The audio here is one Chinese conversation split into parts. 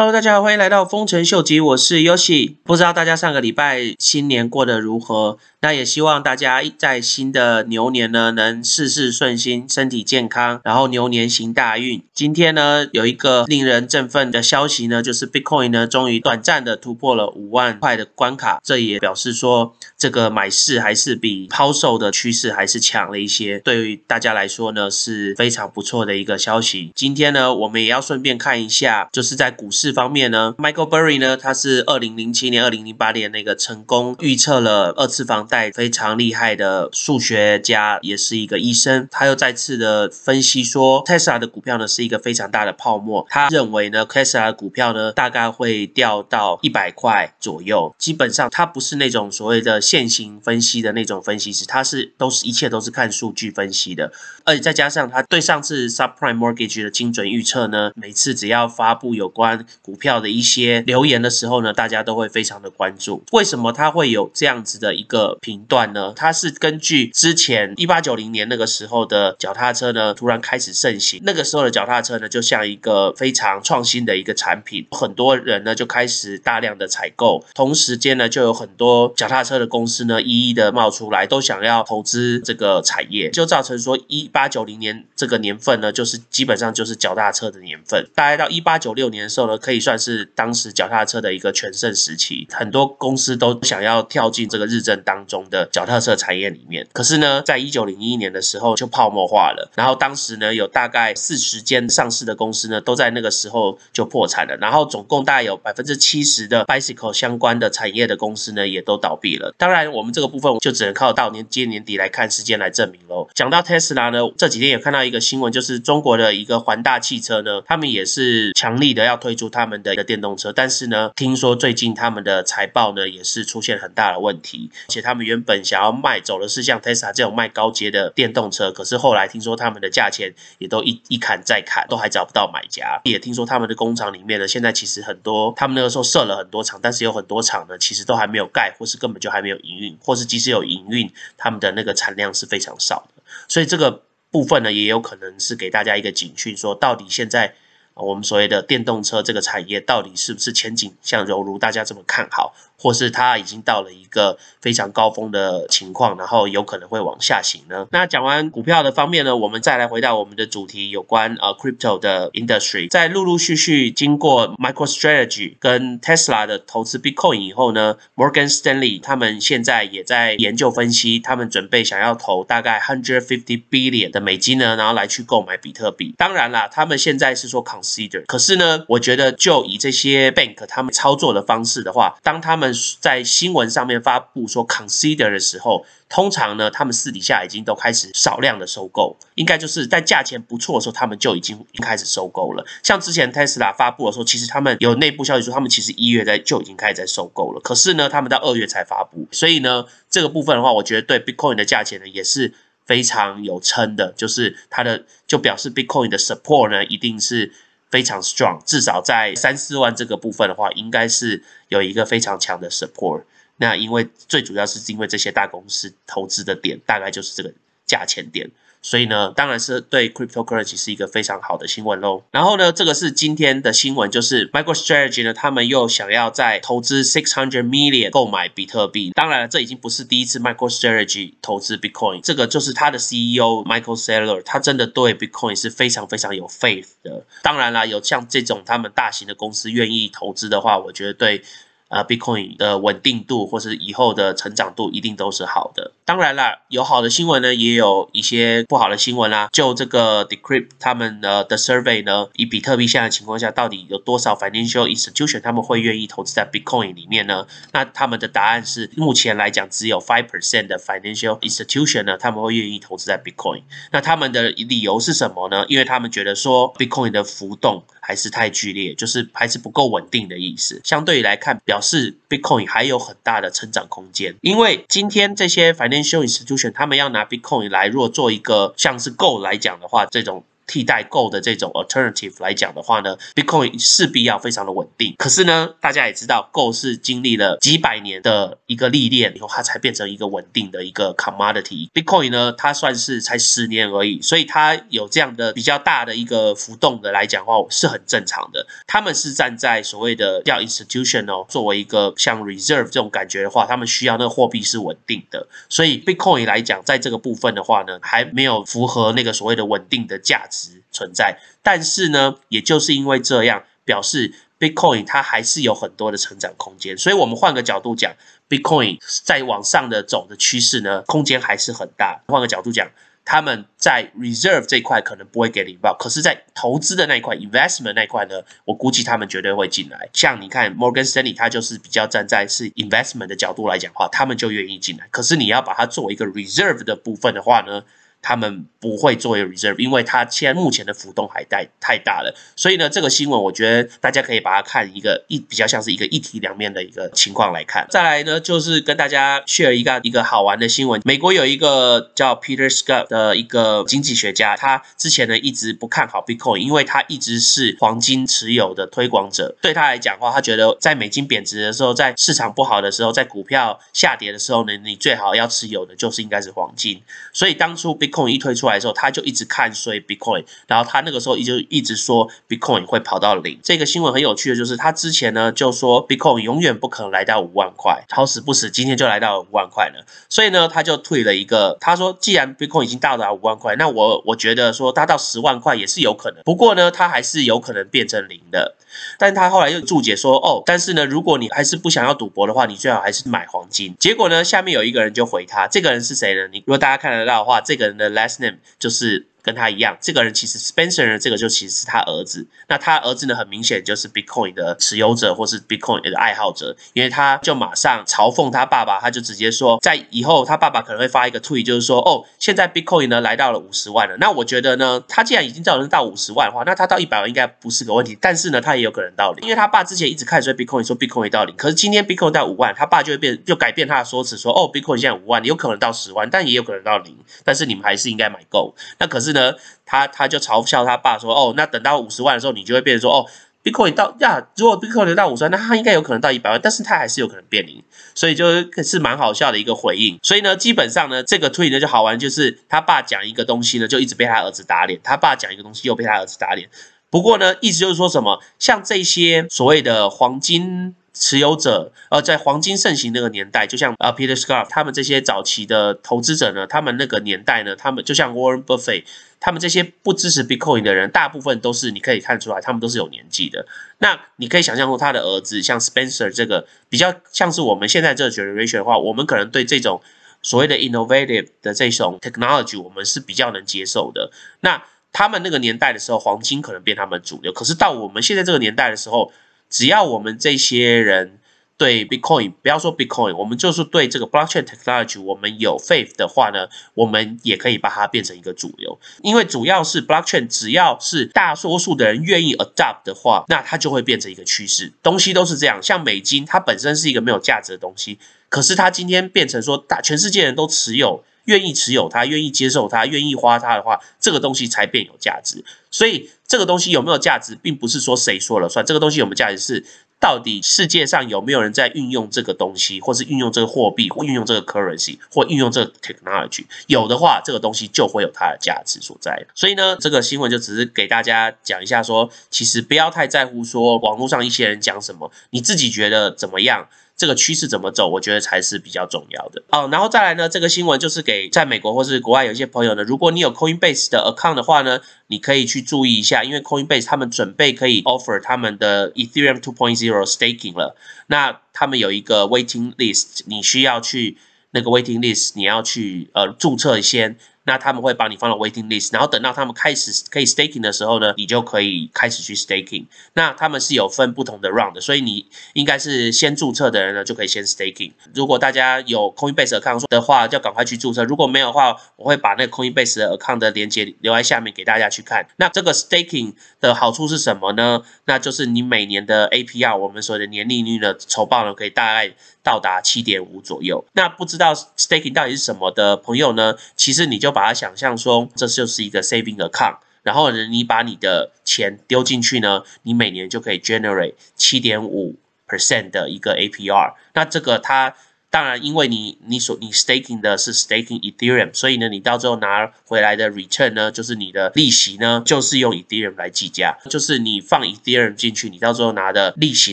Hello，大家好，欢迎来到丰臣秀吉，我是 Yoshi。不知道大家上个礼拜新年过得如何？那也希望大家在新的牛年呢，能事事顺心，身体健康，然后牛年行大运。今天呢，有一个令人振奋的消息呢，就是 Bitcoin 呢，终于短暂的突破了五万块的关卡。这也表示说，这个买势还是比抛售的趋势还是强了一些。对于大家来说呢，是非常不错的一个消息。今天呢，我们也要顺便看一下，就是在股市方面呢，Michael Burry 呢，他是二零零七年、二零零八年那个成功预测了二次房。贷非常厉害的数学家，也是一个医生，他又再次的分析说，Tesla 的股票呢是一个非常大的泡沫。他认为呢，Tesla 的股票呢大概会掉到一百块左右。基本上，他不是那种所谓的线型分析的那种分析师，他是都是一切都是看数据分析的。而且再加上他对上次 Subprime Mortgage 的精准预测呢，每次只要发布有关股票的一些留言的时候呢，大家都会非常的关注。为什么他会有这样子的一个？频段呢？它是根据之前一八九零年那个时候的脚踏车呢，突然开始盛行。那个时候的脚踏车呢，就像一个非常创新的一个产品，很多人呢就开始大量的采购。同时间呢，就有很多脚踏车的公司呢，一一的冒出来，都想要投资这个产业，就造成说一八九零年这个年份呢，就是基本上就是脚踏车的年份。大概到一八九六年的时候呢，可以算是当时脚踏车的一个全盛时期，很多公司都想要跳进这个日正当。中的脚踏车产业里面，可是呢，在一九零一年的时候就泡沫化了。然后当时呢，有大概四十间上市的公司呢，都在那个时候就破产了。然后总共大概有百分之七十的 bicycle 相关的产业的公司呢，也都倒闭了。当然，我们这个部分就只能靠到年今年底来看时间来证明喽。讲到 Tesla 呢，这几天也看到一个新闻，就是中国的一个环大汽车呢，他们也是强力的要推出他们的一个电动车，但是呢，听说最近他们的财报呢，也是出现很大的问题，而且他们。原本想要卖走的是像 Tesla 这种卖高阶的电动车，可是后来听说他们的价钱也都一一砍再砍，都还找不到买家。也听说他们的工厂里面呢，现在其实很多，他们那个时候设了很多厂，但是有很多厂呢，其实都还没有盖，或是根本就还没有营运，或是即使有营运，他们的那个产量是非常少的。所以这个部分呢，也有可能是给大家一个警讯，说到底现在我们所谓的电动车这个产业，到底是不是前景像犹如大家这么看好？或是它已经到了一个非常高峰的情况，然后有可能会往下行呢？那讲完股票的方面呢，我们再来回到我们的主题，有关呃 crypto 的 industry，在陆陆续续经过 MicroStrategy 跟 Tesla 的投资 Bitcoin 以后呢，Morgan Stanley 他们现在也在研究分析，他们准备想要投大概 hundred fifty billion 的美金呢，然后来去购买比特币。当然啦，他们现在是说 consider，可是呢，我觉得就以这些 bank 他们操作的方式的话，当他们在新闻上面发布说 consider 的时候，通常呢，他们私底下已经都开始少量的收购，应该就是在价钱不错的时候，他们就已经开始收购了。像之前 Tesla 发布的时候，其实他们有内部消息说，他们其实一月在就已经开始在收购了。可是呢，他们到二月才发布，所以呢，这个部分的话，我觉得对 Bitcoin 的价钱呢也是非常有撑的，就是它的就表示 Bitcoin 的 support 呢一定是。非常 strong，至少在三四万这个部分的话，应该是有一个非常强的 support。那因为最主要是因为这些大公司投资的点，大概就是这个价钱点。所以呢，当然是对 cryptocurrency 是一个非常好的新闻喽。然后呢，这个是今天的新闻，就是 MicroStrategy 呢，他们又想要再投资 six hundred million 购买比特币。当然了，这已经不是第一次 MicroStrategy 投资 Bitcoin，这个就是他的 CEO Michael Saylor，他真的对 Bitcoin 是非常非常有 faith 的。当然啦，有像这种他们大型的公司愿意投资的话，我觉得对。呃，Bitcoin 的稳定度或是以后的成长度一定都是好的。当然啦，有好的新闻呢，也有一些不好的新闻啦。就这个 Decrypt 他们的的 survey 呢，以比特币现在的情况下，到底有多少 financial institution 他们会愿意投资在 Bitcoin 里面呢？那他们的答案是，目前来讲只有 five percent 的 financial institution 呢，他们会愿意投资在 Bitcoin。那他们的理由是什么呢？因为他们觉得说 Bitcoin 的浮动还是太剧烈，就是还是不够稳定的意思。相对于来看，表是 Bitcoin 还有很大的成长空间，因为今天这些 financial institution 他们要拿 Bitcoin 来，如果做一个像是 Go 来讲的话，这种替代 Go 的这种 alternative 来讲的话呢，Bitcoin 势必要非常的稳定。可是呢，大家也知道，Go 是经历了几百年的一个历练以后，它才变成一个稳定的一个 commodity。Bitcoin 呢，它算是才十年而已，所以它有这样的比较大的一个浮动的来讲的话是很正常的。他们是站在所谓的要 institutional 作为一个像 reserve 这种感觉的话，他们需要那个货币是稳定的。所以 Bitcoin 来讲，在这个部分的话呢，还没有符合那个所谓的稳定的价值存在。但是呢，也就是因为这样，表示 Bitcoin 它还是有很多的成长空间。所以我们换个角度讲，Bitcoin 在往上的走的趋势呢，空间还是很大。换个角度讲。他们在 reserve 这一块可能不会给领报，可是，在投资的那一块 investment 那一块呢，我估计他们绝对会进来。像你看 Morgan Stanley，他就是比较站在是 investment 的角度来讲话，他们就愿意进来。可是你要把它作为一个 reserve 的部分的话呢？他们不会作为 reserve，因为它现在目前的浮动还太太大了，所以呢，这个新闻我觉得大家可以把它看一个一比较像是一个一体两面的一个情况来看。再来呢，就是跟大家 share 一个一个好玩的新闻。美国有一个叫 Peter Scott 的一个经济学家，他之前呢一直不看好 Bitcoin，因为他一直是黄金持有的推广者。对他来讲的话，他觉得在美金贬值的时候，在市场不好的时候，在股票下跌的时候呢，你最好要持有的就是应该是黄金。所以当初 Bit Bitcoin 一推出来的时候，他就一直看衰 Bitcoin，然后他那个时候就一直说 Bitcoin 会跑到零。这个新闻很有趣的就是，他之前呢就说 Bitcoin 永远不可能来到五万块，好死不死今天就来到五万块了。所以呢，他就退了一个，他说既然 Bitcoin 已经到达五万块，那我我觉得说达到十万块也是有可能。不过呢，他还是有可能变成零的。但他后来又注解说，哦，但是呢，如果你还是不想要赌博的话，你最好还是买黄金。结果呢，下面有一个人就回他，这个人是谁呢？你如果大家看得到的话，这个人的 last name 就是。 跟他一样，这个人其实 Spencer 呢，这个就其实是他儿子。那他儿子呢，很明显就是 Bitcoin 的持有者或是 Bitcoin 的爱好者，因为他就马上嘲讽他爸爸，他就直接说，在以后他爸爸可能会发一个 tweet，就是说，哦，现在 Bitcoin 呢来到了五十万了。那我觉得呢，他既然已经造成到五十万的话，那他到一百万应该不是个问题。但是呢，他也有可能到零，因为他爸之前一直看衰 Bitcoin，说 Bitcoin 到零，可是今天 Bitcoin 到五万，他爸就会变，就改变他的说辞，说，哦，Bitcoin 现在五万，有可能到十万，但也有可能到零，但是你们还是应该买够。那可是是呢？他他就嘲笑他爸说：“哦，那等到五十万的时候，你就会变成说，哦，Bitcoin 到呀，如果 Bitcoin 到五十万，那他应该有可能到一百万，但是他还是有可能变零，所以就是蛮好笑的一个回应。所以呢，基本上呢，这个推理呢就好玩，就是他爸讲一个东西呢，就一直被他儿子打脸；他爸讲一个东西，又被他儿子打脸。不过呢，意思就是说什么，像这些所谓的黄金。”持有者，呃，在黄金盛行那个年代，就像呃 Peter Scarf 他们这些早期的投资者呢，他们那个年代呢，他们就像 Warren Buffett，他们这些不支持 Bitcoin 的人，大部分都是你可以看出来，他们都是有年纪的。那你可以想象说，他的儿子像 Spencer 这个比较像是我们现在这个 generation 的话，我们可能对这种所谓的 innovative 的这种 technology，我们是比较能接受的。那他们那个年代的时候，黄金可能变他们主流，可是到我们现在这个年代的时候。只要我们这些人对 Bitcoin，不要说 Bitcoin，我们就是对这个 Blockchain Technology，我们有 faith 的话呢，我们也可以把它变成一个主流。因为主要是 Blockchain，只要是大多数的人愿意 adopt 的话，那它就会变成一个趋势。东西都是这样，像美金，它本身是一个没有价值的东西，可是它今天变成说大全世界人都持有。愿意持有它，愿意接受它，愿意花它的话，这个东西才变有价值。所以，这个东西有没有价值，并不是说谁说了算。这个东西有没有价值，是到底世界上有没有人在运用这个东西，或是运用这个货币，或运用这个 currency，或运用这个 technology。有的话，这个东西就会有它的价值所在。所以呢，这个新闻就只是给大家讲一下，说其实不要太在乎说网络上一些人讲什么，你自己觉得怎么样。这个趋势怎么走？我觉得才是比较重要的哦。然后再来呢，这个新闻就是给在美国或是国外有一些朋友呢，如果你有 Coinbase 的 account 的话呢，你可以去注意一下，因为 Coinbase 他们准备可以 offer 他们的 Ethereum 2.0 staking 了。那他们有一个 waiting list，你需要去那个 waiting list，你要去呃注册先。那他们会把你放到 waiting list，然后等到他们开始可以 staking 的时候呢，你就可以开始去 staking。那他们是有分不同的 round，的所以你应该是先注册的人呢，就可以先 staking。如果大家有 Coinbase account 的话，就赶快去注册。如果没有的话，我会把那个 Coinbase account 的连接留在下面给大家去看。那这个 staking 的好处是什么呢？那就是你每年的 APR，我们所谓的年利率的酬报呢，可以大概到达七点五左右。那不知道 staking 到底是什么的朋友呢？其实你就把把它想象说，这就是一个 saving account。然后呢，你把你的钱丢进去呢，你每年就可以 generate 七点五 percent 的一个 APR。那这个它当然，因为你你所你 staking 的是 staking Ethereum，所以呢，你到最后拿回来的 return 呢，就是你的利息呢，就是用 Ethereum 来计价，就是你放 Ethereum 进去，你到最后拿的利息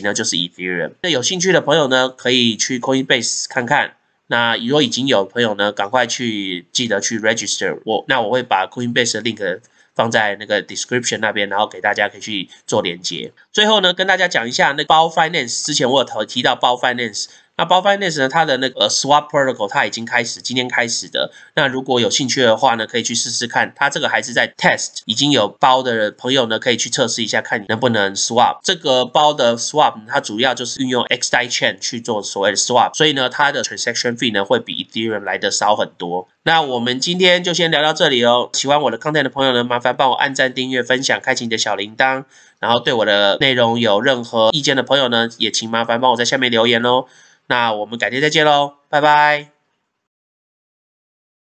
呢，就是 Ethereum。那有兴趣的朋友呢，可以去 Coinbase 看看。那如果已经有朋友呢，赶快去记得去 register 我，那我会把 Coinbase 的 link 放在那个 description 那边，然后给大家可以去做连接。最后呢，跟大家讲一下那包 finance，之前我有提到包 finance。那包 finance 呢？它的那个 swap protocol 它已经开始，今天开始的。那如果有兴趣的话呢，可以去试试看。它这个还是在 test，已经有包的朋友呢，可以去测试一下，看你能不能 swap。这个包的 swap 它主要就是运用 XDAI chain 去做所谓的 swap，所以呢，它的 transaction fee 呢会比 Ethereum 来的少很多。那我们今天就先聊到这里哦。喜欢我的 content 的朋友呢，麻烦帮我按赞、订阅、分享、开启你的小铃铛。然后对我的内容有任何意见的朋友呢，也请麻烦帮我在下面留言哦。那我们改天再见喽，拜拜。